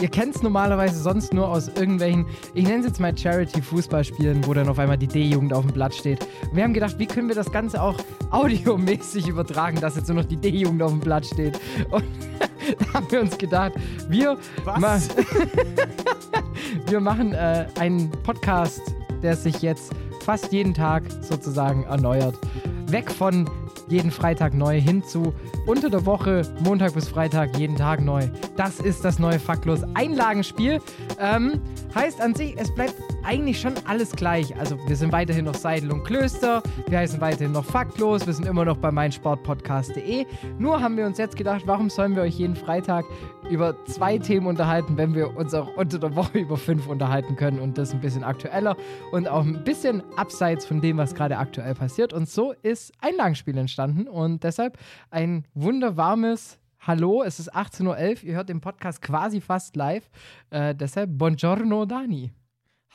Ihr kennt es normalerweise sonst nur aus irgendwelchen, ich nenne es jetzt mal Charity-Fußballspielen, wo dann auf einmal die D-Jugend auf dem Blatt steht. Und wir haben gedacht, wie können wir das Ganze auch audiomäßig übertragen, dass jetzt nur noch die D-Jugend auf dem Blatt steht. Und da haben wir uns gedacht, wir, ma wir machen äh, einen Podcast, der sich jetzt fast jeden Tag sozusagen erneuert. Weg von jeden Freitag neu hin zu unter der Woche, Montag bis Freitag, jeden Tag neu. Das ist das neue Faktlos Einlagenspiel. Ähm, heißt an sich, es bleibt eigentlich schon alles gleich. Also wir sind weiterhin noch Seidel und Klöster, wir heißen weiterhin noch Faktlos, wir sind immer noch bei meinsportpodcast.de. Nur haben wir uns jetzt gedacht, warum sollen wir euch jeden Freitag über zwei Themen unterhalten, wenn wir uns auch unter der Woche über fünf unterhalten können und das ein bisschen aktueller und auch ein bisschen abseits von dem, was gerade aktuell passiert. Und so ist Einlagenspiel entstanden und deshalb ein wunderwarmes Hallo, es ist 18.11 Uhr, ihr hört den Podcast quasi fast live. Äh, deshalb Buongiorno Dani.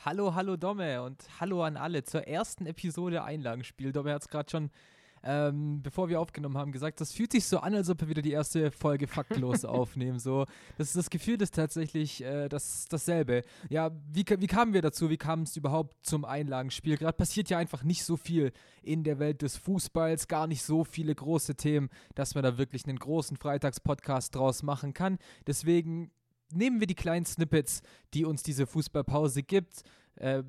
Hallo, hallo Domme und hallo an alle zur ersten Episode Einlagenspiel. Domme hat es gerade schon ähm, bevor wir aufgenommen haben, gesagt, das fühlt sich so an, als ob wir wieder die erste Folge faktlos aufnehmen. So, das, das Gefühl ist tatsächlich äh, das, dasselbe. Ja, wie, wie kamen wir dazu? Wie kam es überhaupt zum Einlagenspiel? Gerade passiert ja einfach nicht so viel in der Welt des Fußballs, gar nicht so viele große Themen, dass man da wirklich einen großen Freitagspodcast draus machen kann. Deswegen nehmen wir die kleinen Snippets, die uns diese Fußballpause gibt. Äh,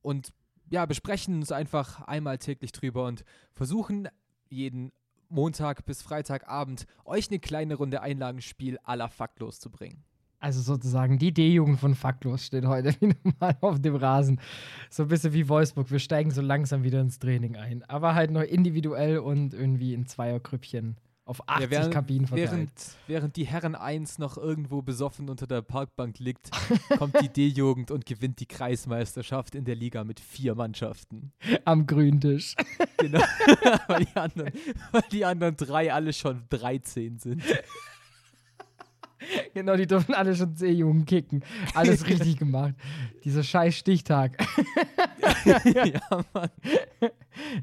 und ja, besprechen uns einfach einmal täglich drüber und versuchen jeden Montag bis Freitagabend euch eine kleine Runde Einlagenspiel aller Faktlos zu bringen. Also sozusagen die D-Jugend von Faktlos steht heute wieder mal auf dem Rasen. So ein bisschen wie Wolfsburg. Wir steigen so langsam wieder ins Training ein. Aber halt noch individuell und irgendwie in Zweiergrüppchen auf 80 ja, während, Kabinen verteilt. Während, während die Herren 1 noch irgendwo besoffen unter der Parkbank liegt, kommt die D-Jugend und gewinnt die Kreismeisterschaft in der Liga mit vier Mannschaften. Am Grüntisch. Genau, weil die, anderen, weil die anderen drei alle schon 13 sind. Genau, die dürfen alle schon C-Jugend kicken. Alles richtig gemacht. Dieser scheiß Stichtag. ja, Mann.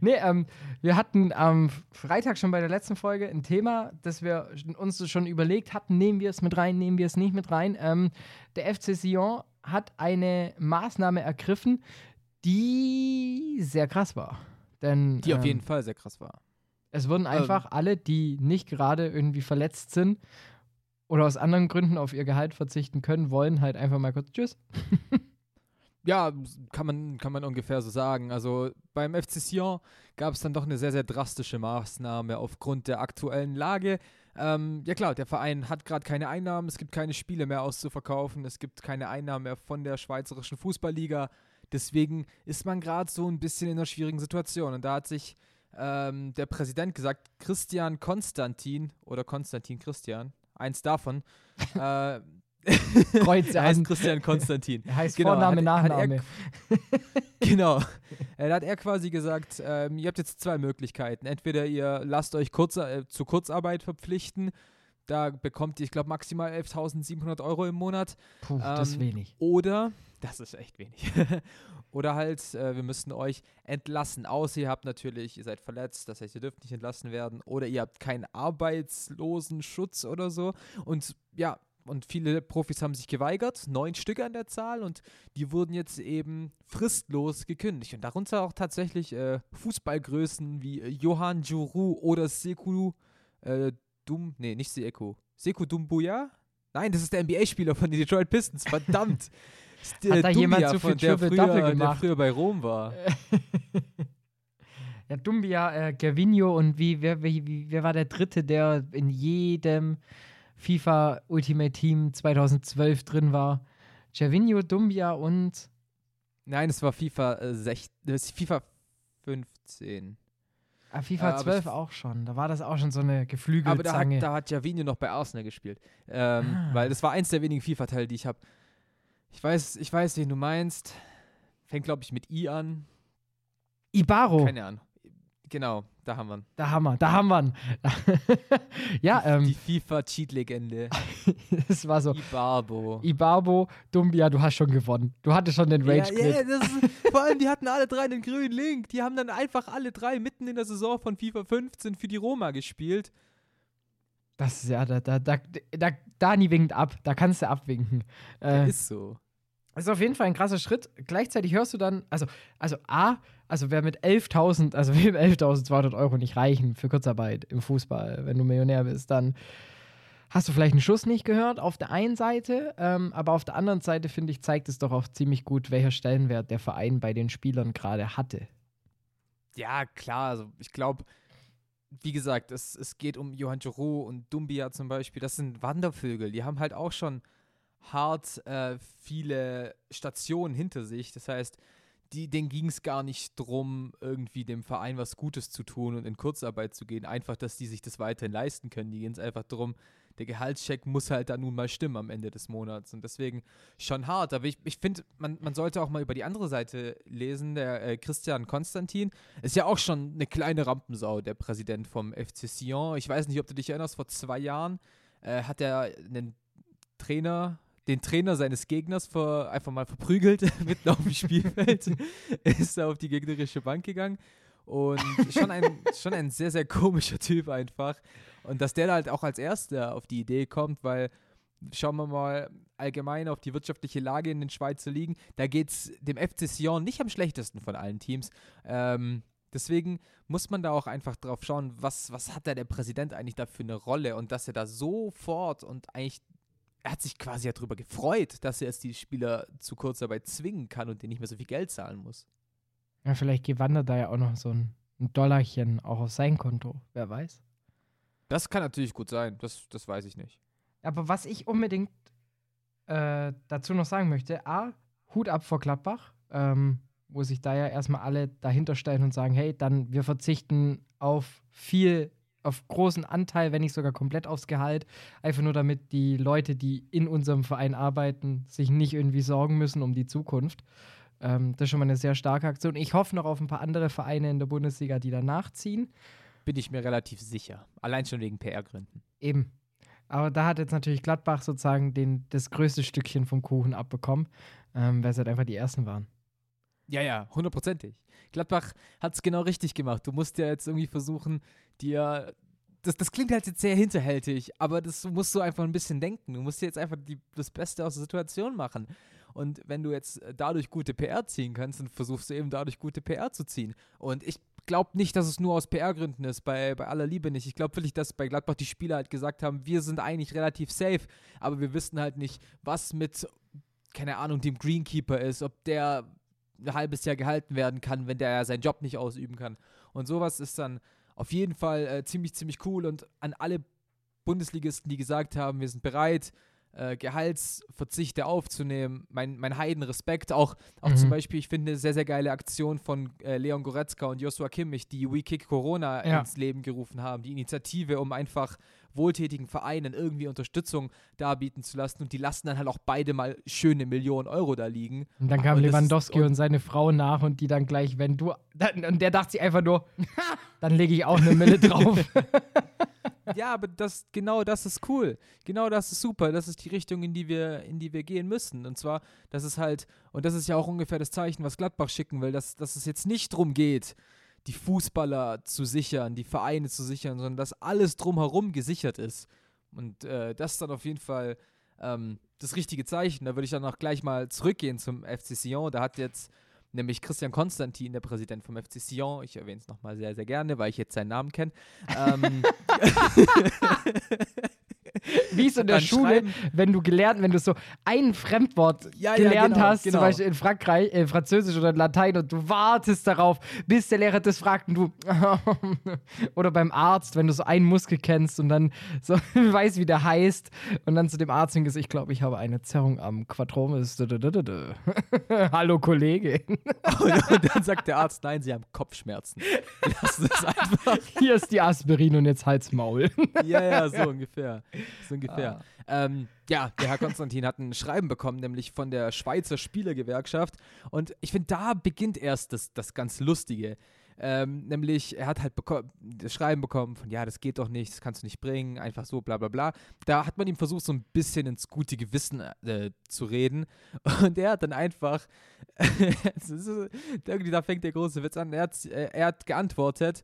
Nee, ähm, wir hatten am Freitag schon bei der letzten Folge ein Thema, das wir uns schon überlegt hatten, nehmen wir es mit rein, nehmen wir es nicht mit rein. Ähm, der FC Sion hat eine Maßnahme ergriffen, die sehr krass war. Denn, die auf ähm, jeden Fall sehr krass war. Es wurden einfach ähm. alle, die nicht gerade irgendwie verletzt sind oder aus anderen Gründen auf ihr Gehalt verzichten können, wollen halt einfach mal kurz Tschüss. ja, kann man, kann man ungefähr so sagen. Also beim FC Sion gab es dann doch eine sehr, sehr drastische Maßnahme aufgrund der aktuellen Lage. Ähm, ja klar, der Verein hat gerade keine Einnahmen, es gibt keine Spiele mehr auszuverkaufen, es gibt keine Einnahmen mehr von der schweizerischen Fußballliga. Deswegen ist man gerade so ein bisschen in einer schwierigen Situation. Und da hat sich ähm, der Präsident gesagt, Christian Konstantin oder Konstantin Christian, eins davon, äh, Kreuz er heißt Christian Konstantin. Er heißt genau, Vorname, hat, Nachname. Hat er, genau. Da hat er quasi gesagt, ähm, ihr habt jetzt zwei Möglichkeiten. Entweder ihr lasst euch kurz, äh, zu Kurzarbeit verpflichten. Da bekommt ihr, ich glaube, maximal 11.700 Euro im Monat. Puh, ähm, das ist ähm, wenig. Oder, das ist echt wenig. oder halt, äh, wir müssen euch entlassen. Außer ihr habt natürlich, ihr seid verletzt, das heißt, ihr dürft nicht entlassen werden. Oder ihr habt keinen Arbeitslosenschutz oder so. Und ja, und viele Profis haben sich geweigert, neun Stücke an der Zahl und die wurden jetzt eben fristlos gekündigt. Und darunter auch tatsächlich äh, Fußballgrößen wie äh, Johann Juru oder Seku äh, Dum, nee, nicht Seku, Seku Dumbuya? Nein, das ist der NBA-Spieler von den Detroit Pistons, verdammt. Hat da Dumbia, jemand so viel der früher, der früher bei Rom war. ja, Dumbia, äh, Gavinho und wie, wer, wie, wer war der Dritte, der in jedem FIFA Ultimate Team 2012 drin war. Gervinho, Dumbia und. Nein, es war FIFA, äh, 16, das FIFA 15. Ah, FIFA äh, 12 auch schon. Da war das auch schon so eine geflügelte Aber da hat, da hat Gervinho noch bei Arsenal gespielt. Ähm, ah. Weil das war eins der wenigen FIFA-Teile, die ich habe. Ich weiß, ich weiß, wen du meinst. Fängt, glaube ich, mit I an. Ibaro. Keine Ahnung. Genau, da haben wir ihn. Da haben wir, da haben wir ja, ähm, Die FIFA-Cheat-Legende. es war so. Ibarbo. Ibarbo, Dumbia, du hast schon gewonnen. Du hattest schon den Rage Ja, Quit. ja, das ist, vor allem, die hatten alle drei den grünen Link. Die haben dann einfach alle drei mitten in der Saison von FIFA 15 für die Roma gespielt. Das ist ja, da, da, da, da, Dani winkt ab. Da kannst du abwinken. Äh, ist so. Das ist auf jeden Fall ein krasser Schritt. Gleichzeitig hörst du dann, also, also A, also wer mit 11.000, also wem 11.200 Euro nicht reichen für Kurzarbeit im Fußball, wenn du Millionär bist, dann hast du vielleicht einen Schuss nicht gehört auf der einen Seite, ähm, aber auf der anderen Seite, finde ich, zeigt es doch auch ziemlich gut, welcher Stellenwert der Verein bei den Spielern gerade hatte. Ja, klar. Also ich glaube, wie gesagt, es, es geht um Johann Giroud und Dumbia zum Beispiel. Das sind Wandervögel. Die haben halt auch schon hart äh, viele Stationen hinter sich. Das heißt, die, denen ging es gar nicht drum, irgendwie dem Verein was Gutes zu tun und in Kurzarbeit zu gehen. Einfach, dass die sich das weiterhin leisten können. Die gehen es einfach darum, der Gehaltscheck muss halt dann nun mal stimmen am Ende des Monats. Und deswegen schon hart. Aber ich, ich finde, man, man sollte auch mal über die andere Seite lesen. Der äh, Christian Konstantin ist ja auch schon eine kleine Rampensau, der Präsident vom FC Sion. Ich weiß nicht, ob du dich erinnerst, vor zwei Jahren äh, hat er einen Trainer, den Trainer seines Gegners ver, einfach mal verprügelt mitten auf dem Spielfeld. ist er auf die gegnerische Bank gegangen. Und schon ein, schon ein sehr, sehr komischer Typ einfach. Und dass der da halt auch als Erster auf die Idee kommt, weil schauen wir mal allgemein auf die wirtschaftliche Lage in den Schweizer Ligen, da geht es dem FC Sion nicht am schlechtesten von allen Teams. Ähm, deswegen muss man da auch einfach drauf schauen, was, was hat da der Präsident eigentlich da für eine Rolle und dass er da sofort und eigentlich er hat sich quasi darüber gefreut, dass er jetzt die Spieler zu Kurzarbeit zwingen kann und denen nicht mehr so viel Geld zahlen muss. Ja, vielleicht gewandert da ja auch noch so ein, ein Dollarchen auch auf sein Konto. Wer weiß. Das kann natürlich gut sein, das, das weiß ich nicht. Aber was ich unbedingt äh, dazu noch sagen möchte, A, Hut ab vor Gladbach, ähm, wo sich da ja erstmal alle dahinter stellen und sagen, hey, dann wir verzichten auf viel, auf großen Anteil, wenn nicht sogar komplett aufs Gehalt, einfach nur damit die Leute, die in unserem Verein arbeiten, sich nicht irgendwie sorgen müssen um die Zukunft. Ähm, das ist schon mal eine sehr starke Aktion. Ich hoffe noch auf ein paar andere Vereine in der Bundesliga, die da nachziehen. Bin ich mir relativ sicher. Allein schon wegen PR-Gründen. Eben. Aber da hat jetzt natürlich Gladbach sozusagen den, das größte Stückchen vom Kuchen abbekommen, ähm, weil sie halt einfach die Ersten waren. Ja, ja, hundertprozentig. Gladbach hat es genau richtig gemacht. Du musst ja jetzt irgendwie versuchen, dir. Das, das klingt halt jetzt sehr hinterhältig, aber das musst du einfach ein bisschen denken. Du musst dir jetzt einfach die, das Beste aus der Situation machen. Und wenn du jetzt dadurch gute PR ziehen kannst, dann versuchst du eben dadurch gute PR zu ziehen. Und ich glaube nicht, dass es nur aus PR-Gründen ist, bei, bei aller Liebe nicht. Ich glaube wirklich, dass bei Gladbach die Spieler halt gesagt haben, wir sind eigentlich relativ safe, aber wir wissen halt nicht, was mit, keine Ahnung, dem Greenkeeper ist, ob der ein halbes Jahr gehalten werden kann, wenn der ja seinen Job nicht ausüben kann. Und sowas ist dann auf jeden Fall äh, ziemlich, ziemlich cool und an alle Bundesligisten, die gesagt haben, wir sind bereit, äh, Gehaltsverzichte aufzunehmen. Mein, mein Heidenrespekt. Auch, auch Mhm. zum Beispiel, ich finde eine sehr, sehr geile Aktion von äh, Leon Goretzka und Joshua Kimmich, die We Kick Corona Ja. ins Leben gerufen haben. Die Initiative, um einfach wohltätigen Vereinen irgendwie Unterstützung darbieten zu lassen. Und die lassen dann halt auch beide mal schöne Millionen Euro da liegen. Und dann kam Und das ist- Lewandowski und, und- seine Frau nach und die dann gleich, wenn du. Dann, und der dachte sich einfach nur, dann lege ich auch eine Mille drauf. Ja, aber das, genau das ist cool. Genau das ist super. Das ist die Richtung, in die wir, in die wir gehen müssen. Und zwar, dass es halt, und das ist ja auch ungefähr das Zeichen, was Gladbach schicken will, dass, dass es jetzt nicht darum geht, die Fußballer zu sichern, die Vereine zu sichern, sondern dass alles drumherum gesichert ist. Und äh, das ist dann auf jeden Fall ähm, das richtige Zeichen. Da würde ich dann auch gleich mal zurückgehen zum FC Sion. Da hat jetzt nämlich Christian Konstantin, der Präsident vom FC Sion, ich erwähne es nochmal sehr, sehr gerne, weil ich jetzt seinen Namen kenne, ähm, Wie so in der Schule, schreiben- wenn du gelernt, wenn du so ein Fremdwort Ja, ja, gelernt genau, hast, genau. zum Beispiel in Frankreich, äh, Französisch oder Latein und du wartest darauf, bis der Lehrer das fragt und du oder beim Arzt, wenn du so einen Muskel kennst und dann so weißt, wie der heißt und dann zu dem Arzt hingehst, ich glaube, ich habe eine Zerrung am Quadromis. Dö. Hallo Kollege, und, dann sagt der Arzt, nein, Sie haben Kopfschmerzen. Lassen Sie es einfach. hier ist die Aspirin und jetzt halt's Maul. Ja, ja, so ungefähr. so ungefähr. Ähm, ja, der Herr Konstantin hat ein Schreiben bekommen, nämlich von der Schweizer Spielergewerkschaft. Und ich finde, da beginnt erst das, das ganz Lustige. Ähm, nämlich, er hat halt das Schreiben bekommen von, ja, das geht doch nicht, das kannst du nicht bringen, einfach so, bla bla bla. Da hat man ihm versucht, so ein bisschen ins gute Gewissen äh, zu reden. Und er hat dann einfach, irgendwie da fängt der große Witz an, er hat, äh, er hat geantwortet,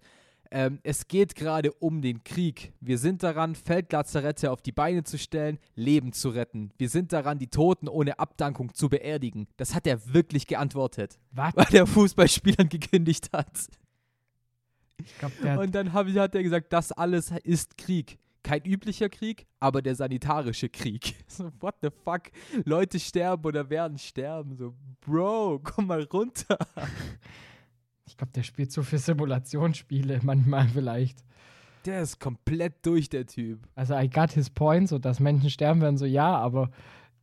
ähm, es geht gerade um den Krieg. Wir sind daran, Feldlazarette auf die Beine zu stellen, Leben zu retten. Wir sind daran, die Toten ohne Abdankung zu beerdigen. Das hat er wirklich geantwortet. Was? Weil der Fußballspielern gekündigt hat. Ich glaub, der Und dann hab, hat er gesagt, das alles ist Krieg. Kein üblicher Krieg, aber der sanitarische Krieg. So, what the fuck? Leute sterben oder werden sterben. So, Bro, komm mal runter. ich glaub, der spielt so für Simulationsspiele manchmal vielleicht. Der ist komplett durch, der Typ. Also I got his point, so dass Menschen sterben werden, so ja, aber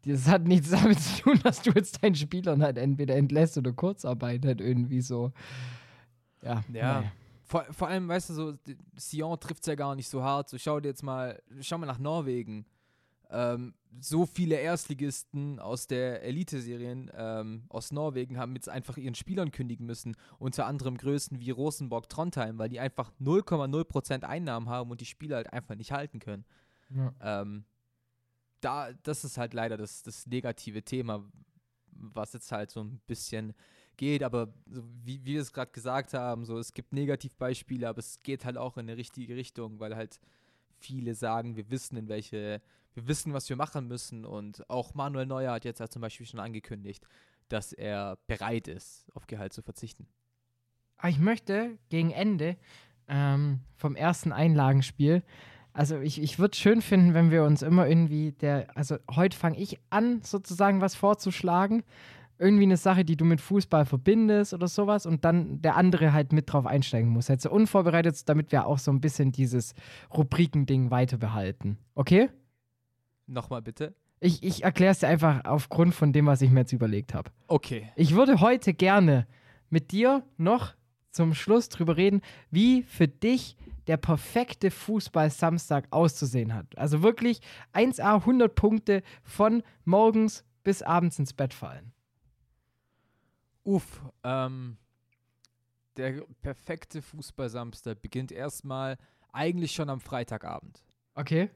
das hat nichts damit zu tun, dass du jetzt deinen Spielern halt entweder entlässt oder Kurzarbeit halt irgendwie so. Ja. Ja. naja. Vor, vor allem, weißt du, so, Sion trifft es ja gar nicht so hart. So, schau dir jetzt mal, schau mal nach Norwegen. Ähm, so viele Erstligisten aus der Eliteserien ähm, aus Norwegen haben jetzt einfach ihren Spielern kündigen müssen. Unter anderem Größen wie Rosenborg Trondheim, weil die einfach 0,0% Einnahmen haben und die Spieler halt einfach nicht halten können. Ja. Ähm, da, das ist halt leider das, das negative Thema, was jetzt halt so ein bisschen geht, aber so wie, wie wir es gerade gesagt haben, so es gibt Negativbeispiele, aber es geht halt auch in eine richtige Richtung, weil halt viele sagen, wir wissen in welche, wir wissen, was wir machen müssen und auch Manuel Neuer hat jetzt halt zum Beispiel schon angekündigt, dass er bereit ist, auf Gehalt zu verzichten. Aber ich möchte gegen Ende ähm, vom ersten Einlagenspiel, also ich, ich würde schön finden, wenn wir uns immer irgendwie der, also heute fange ich an, sozusagen was vorzuschlagen. Irgendwie eine Sache, die du mit Fußball verbindest oder sowas und dann der andere halt mit drauf einsteigen muss. Halt so unvorbereitet, damit wir auch so ein bisschen dieses Rubrikending weiter behalten. Okay? Nochmal bitte. Ich, ich erkläre es dir einfach aufgrund von dem, was ich mir jetzt überlegt habe. Okay. Ich würde heute gerne mit dir noch zum Schluss drüber reden, wie für dich der perfekte Fußball-Samstag auszusehen hat. Also wirklich 1A 100 Punkte von morgens bis abends ins Bett fallen. Uff, ähm, der perfekte Fußballsamstag beginnt erstmal eigentlich schon am Freitagabend. Okay?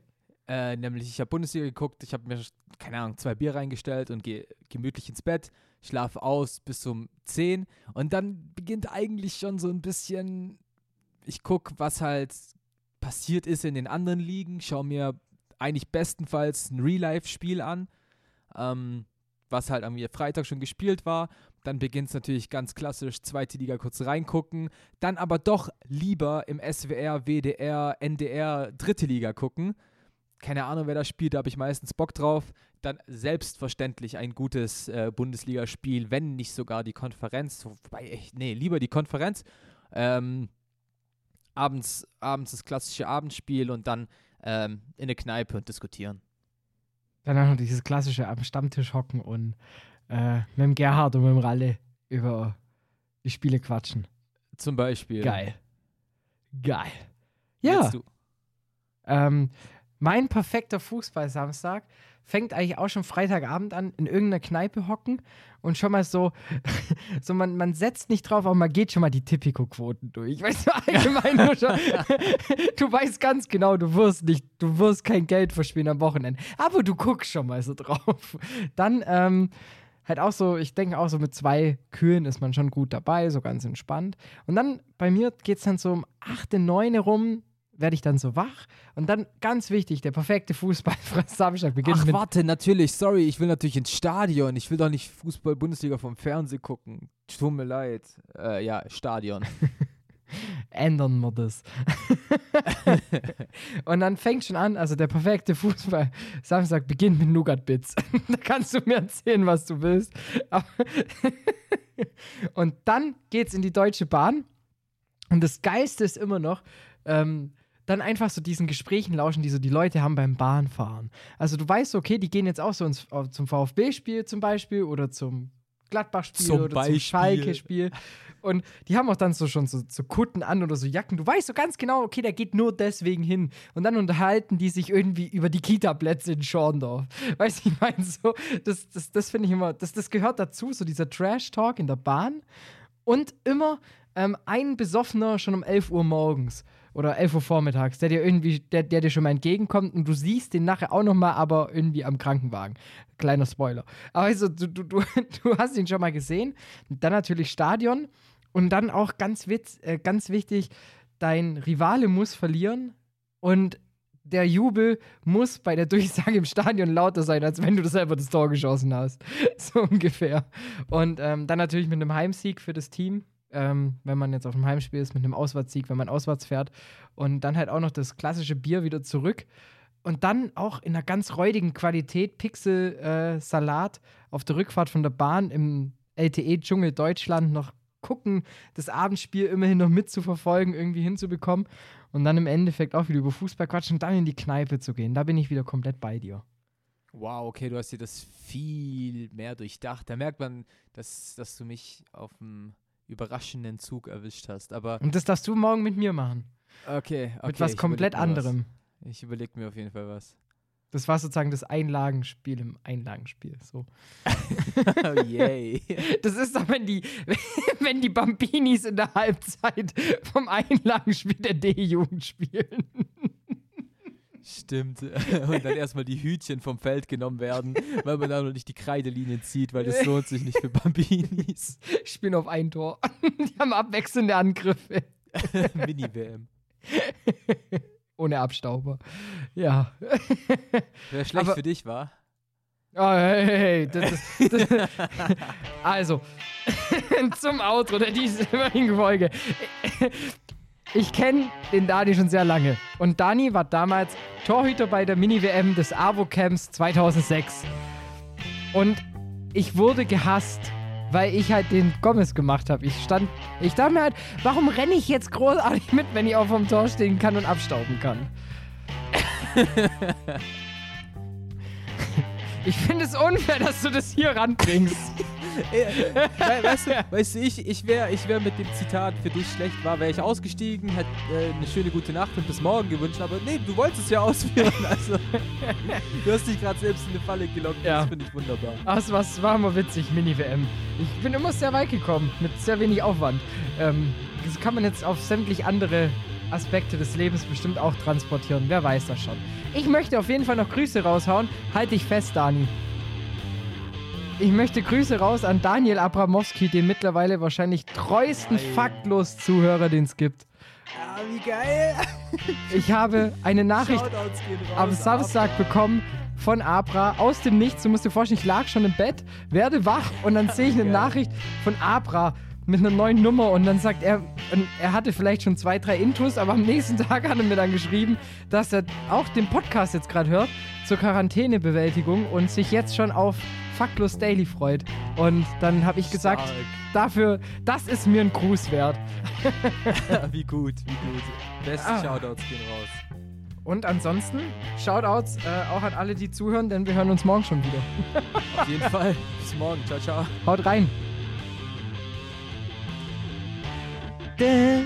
Äh, nämlich, ich habe Bundesliga geguckt, ich habe mir, keine Ahnung, zwei Bier reingestellt und gehe gemütlich ins Bett, schlafe aus bis um 10 und dann beginnt eigentlich schon so ein bisschen, ich gucke, was halt passiert ist in den anderen Ligen, schaue mir eigentlich bestenfalls ein Real-Life-Spiel an, ähm, was halt am Freitag schon gespielt war. Dann beginnt es natürlich ganz klassisch, zweite Liga kurz reingucken, dann aber doch lieber im SWR, WDR, NDR, dritte Liga gucken keine Ahnung, wer da spielt, da habe ich meistens Bock drauf. Dann selbstverständlich ein gutes äh, Bundesligaspiel, wenn nicht sogar die Konferenz. Wobei, ich, nee, lieber die Konferenz. Ähm, abends, abends das klassische Abendspiel und dann ähm, in der Kneipe und diskutieren. Dann auch noch dieses klassische am Stammtisch hocken und äh, mit dem Gerhard und mit dem Ralle über die Spiele quatschen. Zum Beispiel. Geil. Geil. Ja. Ähm, mein perfekter Fußball-Samstag fängt eigentlich auch schon Freitagabend an, in irgendeiner Kneipe hocken und schon mal so, so man, man setzt nicht drauf, aber man geht schon mal die Tipico-Quoten durch. Weißt du, allgemein nur schon, du weißt ganz genau, du wirst nicht, du wirst kein Geld verspielen am Wochenende, aber du guckst schon mal so drauf. Dann, ähm, halt auch so, ich denke auch so mit zwei Kühen ist man schon gut dabei, so ganz entspannt. Und dann bei mir geht es dann so um 8, 9 rum, werde ich dann so wach. Und dann ganz wichtig, der perfekte Fußball-Samstag beginnt Ach, warte, natürlich, sorry, ich will natürlich ins Stadion. Ich will doch nicht Fußball-Bundesliga vom Fernsehen gucken. Tut mir leid. Äh, ja, Stadion. Ändern wir das. und dann fängt schon an, also der perfekte Fußball-Samstag beginnt mit Nougat-Bits. da kannst du mir erzählen, was du willst. Und dann geht's in die Deutsche Bahn. Und das Geilste ist immer noch, ähm, dann einfach so diesen Gesprächen lauschen, die so die Leute haben beim Bahnfahren. Also du weißt, okay, die gehen jetzt auch so ins, zum VfB-Spiel zum Beispiel oder zum Gladbach-Spiel oder Beispiel. zum Schalke-Spiel. Und die haben auch dann so schon so, so Kutten an oder so Jacken. Du weißt so ganz genau, okay, der geht nur deswegen hin. Und dann unterhalten die sich irgendwie über die Kita-Plätze in Schorndorf. Weißt du, ich meine, so, das, das, das finde ich immer, das, das gehört dazu, so dieser Trash-Talk in der Bahn. Und immer ähm, ein Besoffener schon um 11 Uhr morgens oder 11 Uhr vormittags, der dir irgendwie, der, der dir schon mal entgegenkommt und du siehst den nachher auch noch mal, aber irgendwie am Krankenwagen. Kleiner Spoiler. Aber also, du, du, du, du hast ihn schon mal gesehen. Dann natürlich Stadion und dann auch ganz, witz, äh, ganz wichtig, dein Rivale muss verlieren und der Jubel muss bei der Durchsage im Stadion lauter sein, als wenn du selber das Tor geschossen hast. So ungefähr. Und ähm, dann natürlich mit einem Heimsieg für das Team ähm, wenn man jetzt auf dem Heimspiel ist, mit einem Auswärtssieg, wenn man auswärts fährt. Und dann halt auch noch das klassische Bier wieder zurück. Und dann auch in einer ganz räudigen Qualität Pixel-Salat auf der Rückfahrt von der Bahn im LTE-Dschungel Deutschland noch gucken, das Abendspiel immerhin noch mitzuverfolgen, irgendwie hinzubekommen. Und dann im Endeffekt auch wieder über Fußball quatschen und dann in die Kneipe zu gehen. Da bin ich wieder komplett bei dir. Wow, okay, du hast dir das viel mehr durchdacht. Da merkt man, dass, dass du mich auf einem überraschenden Zug erwischt hast. Aber Und das darfst du morgen mit mir machen. okay, okay mit was komplett anderem. Was. Ich überlege mir auf jeden Fall was. Das war sozusagen das Einlagenspiel im Einlagenspiel. So. oh yay. Das ist doch, wenn die, wenn die Bambinis in der Halbzeit vom Einlagenspiel der D-Jugend spielen. Stimmt. Und dann erstmal die Hütchen vom Feld genommen werden, weil man da noch nicht die Kreidelinien zieht, weil das lohnt sich nicht für Bambinis. Spielen auf ein Tor. Die haben abwechselnde Angriffe. Mini-WM. Ohne Abstauber. Ja. Wäre schlecht Aber- für dich, war? Oh, hey, hey, hey. Das, ist- das, also, zum Outro der diesjährigen Folge. Ich kenne den Dani schon sehr lange. Und Dani war damals Torhüter bei der Mini-WM des AWO-Camps 2006. Und ich wurde gehasst, weil ich halt den Gomez gemacht habe. Ich stand, ich dachte mir halt, warum renne ich jetzt großartig mit, wenn ich auch vom Tor stehen kann und abstauben kann? Ich finde es unfair, dass du das hier ranbringst. We weißt, du, weißt du, ich, ich wäre ich wär mit dem Zitat für dich schlecht war, wäre ich ausgestiegen, hätte äh, eine schöne gute Nacht und bis morgen gewünscht, aber nee, du wolltest es ja ausführen. Also, du hast dich gerade selbst in eine Falle gelockt. Ja. Das finde ich wunderbar. Ach, es war, es war immer witzig, Mini-WM. Ich bin immer sehr weit gekommen, mit sehr wenig Aufwand. Ähm, das kann man jetzt auf sämtlich andere Aspekte des Lebens bestimmt auch transportieren. Wer weiß das schon. Ich möchte auf jeden Fall noch Grüße raushauen. Halt dich fest, Dani. Ich möchte Grüße raus an Daniel Abramowski, den mittlerweile wahrscheinlich treuesten faktlos Zuhörer, den es gibt. Ah, wie geil. Ich habe eine Nachricht am Samstag bekommen von Abra aus dem Nichts. Du musst dir vorstellen, ich lag schon im Bett, werde wach und dann sehe ich eine. Nachricht von Abra mit einer neuen Nummer und dann sagt er, er hatte vielleicht schon zwei, drei Intus, aber am nächsten Tag hat er mir dann geschrieben, dass er auch den Podcast jetzt gerade hört zur Quarantänebewältigung und sich jetzt schon auf Faktlos Daily freut. Und dann habe ich gesagt, Stark. dafür, das ist mir ein Gruß wert. wie gut, wie gut. Beste Ah. Shoutouts gehen raus. Und ansonsten, Shoutouts äh, auch an alle, die zuhören, denn wir hören uns morgen schon wieder. Auf jeden Fall. Bis morgen. Ciao, ciao. Haut rein. Dä.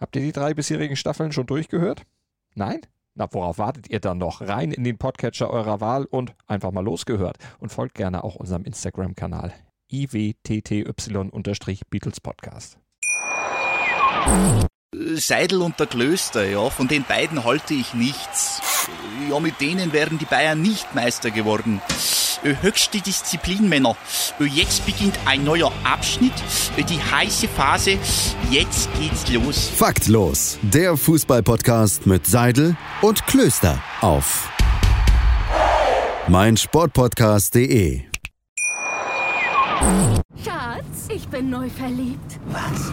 Habt ihr die drei bisherigen Staffeln schon durchgehört? Nein? Na, worauf wartet ihr dann noch? Rein in den Podcatcher eurer Wahl und einfach mal losgehört. Und folgt gerne auch unserem Instagram-Kanal iwtty-Beatles Podcast. Seidel und der Klöster, ja, von den beiden halte ich nichts. Ja, mit denen wären die Bayern nicht Meister geworden. Äh, Höchste Disziplin, Männer. Jetzt beginnt ein neuer Abschnitt, äh, die heiße Phase. Jetzt geht's los. Faktlos, der Fußball-Podcast mit Seidel und Klöster auf meinsportpodcast.de. Schatz, ich bin neu verliebt. Was?